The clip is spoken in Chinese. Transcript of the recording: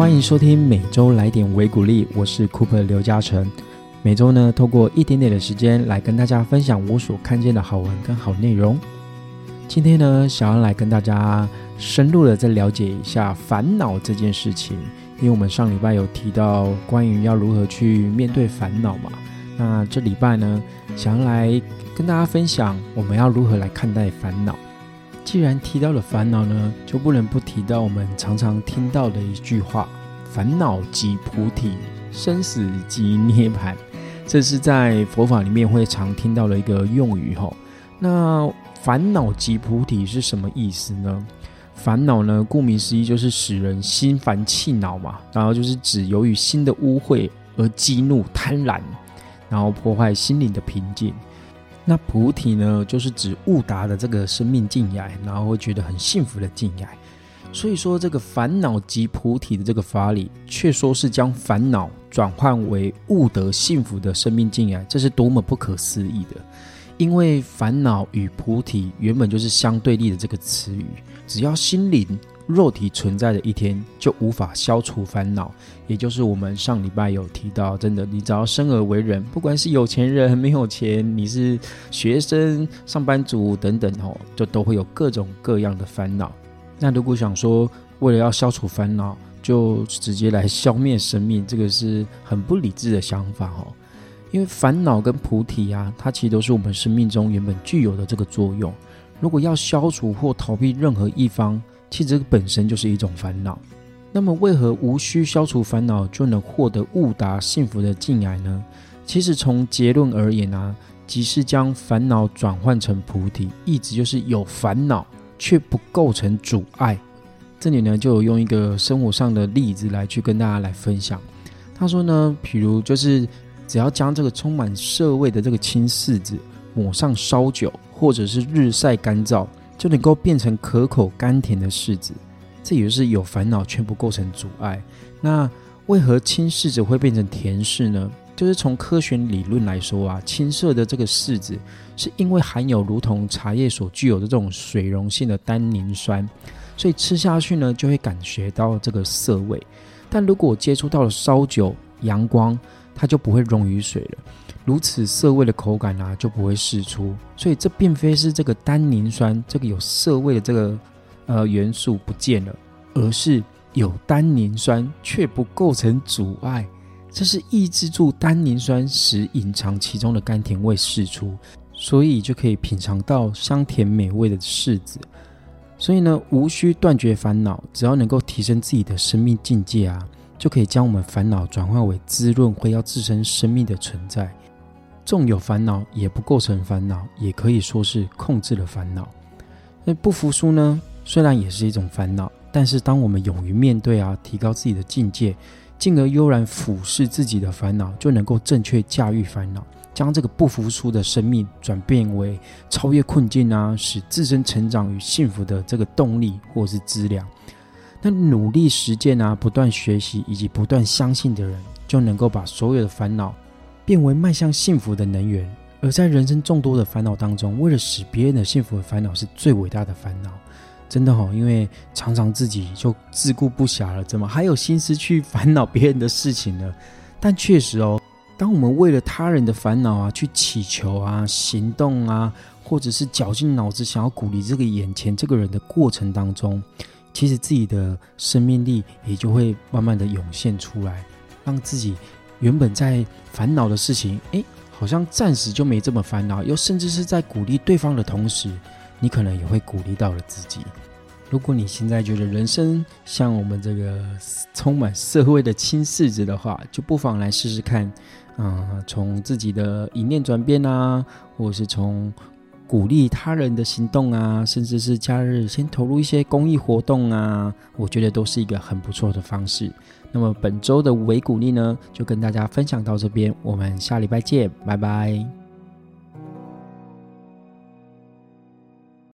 欢迎收听每周来点维鼓励，我是 Cooper 刘嘉诚。每周呢，透过一点点的时间来跟大家分享我所看见的好文跟好内容。今天呢，想要来跟大家深入的再了解一下烦恼这件事情，因为我们上礼拜有提到关于要如何去面对烦恼嘛。那这礼拜呢，想要来跟大家分享我们要如何来看待烦恼。既然提到了烦恼呢，就不能不提到我们常常听到的一句话：“烦恼即菩提，生死即涅槃。”这是在佛法里面会常听到的一个用语吼。那烦恼即菩提是什么意思呢？烦恼呢，顾名思义就是使人心烦气恼嘛，然后就是指由于心的污秽而激怒贪婪，然后破坏心灵的平静。那菩提呢，就是指悟达的这个生命境界，然后会觉得很幸福的境界。所以说，这个烦恼即菩提的这个法理，却说是将烦恼转换为悟得幸福的生命境界，这是多么不可思议的！因为烦恼与菩提原本就是相对立的这个词语，只要心灵。肉体存在的一天就无法消除烦恼，也就是我们上礼拜有提到，真的，你只要生而为人，不管是有钱人没有钱，你是学生、上班族等等哦，就都会有各种各样的烦恼。那如果想说为了要消除烦恼，就直接来消灭生命，这个是很不理智的想法哦。因为烦恼跟菩提啊，它其实都是我们生命中原本具有的这个作用。如果要消除或逃避任何一方，其实本身就是一种烦恼，那么为何无需消除烦恼就能获得悟达幸福的境界呢？其实从结论而言啊，即是将烦恼转换成菩提，意思就是有烦恼却不构成阻碍。这里呢，就有用一个生活上的例子来去跟大家来分享。他说呢，譬如就是只要将这个充满涩味的这个青柿子抹上烧酒，或者是日晒干燥。就能够变成可口甘甜的柿子，这也就是有烦恼却不构成阻碍。那为何青柿子会变成甜柿呢？就是从科学理论来说啊，青色的这个柿子是因为含有如同茶叶所具有的这种水溶性的单宁酸，所以吃下去呢就会感觉到这个涩味。但如果接触到了烧酒、阳光，它就不会溶于水了。如此涩味的口感啊，就不会释出。所以这并非是这个单宁酸这个有涩味的这个呃元素不见了，而是有单宁酸却不构成阻碍。这是抑制住单宁酸，使隐藏其中的甘甜味释出，所以就可以品尝到香甜美味的柿子。所以呢，无需断绝烦恼，只要能够提升自己的生命境界啊，就可以将我们烦恼转化为滋润，会要自身生命的存在。纵有烦恼，也不构成烦恼，也可以说是控制了烦恼。那不服输呢？虽然也是一种烦恼，但是当我们勇于面对啊，提高自己的境界，进而悠然俯视自己的烦恼，就能够正确驾驭烦恼，将这个不服输的生命转变为超越困境啊，使自身成长与幸福的这个动力或是资粮。那努力实践啊，不断学习以及不断相信的人，就能够把所有的烦恼。变为迈向幸福的能源，而在人生众多的烦恼当中，为了使别人的幸福的烦恼是最伟大的烦恼，真的哈，因为常常自己就自顾不暇了，怎么还有心思去烦恼别人的事情呢？但确实哦，当我们为了他人的烦恼啊去祈求啊、行动啊，或者是绞尽脑汁想要鼓励这个眼前这个人的过程当中，其实自己的生命力也就会慢慢的涌现出来，让自己。原本在烦恼的事情，哎，好像暂时就没这么烦恼。又甚至是在鼓励对方的同时，你可能也会鼓励到了自己。如果你现在觉得人生像我们这个充满社会的青柿子的话，就不妨来试试看，嗯，从自己的一念转变啊，或是从鼓励他人的行动啊，甚至是假日先投入一些公益活动啊，我觉得都是一个很不错的方式。那么本周的五维鼓励呢，就跟大家分享到这边，我们下礼拜见，拜拜。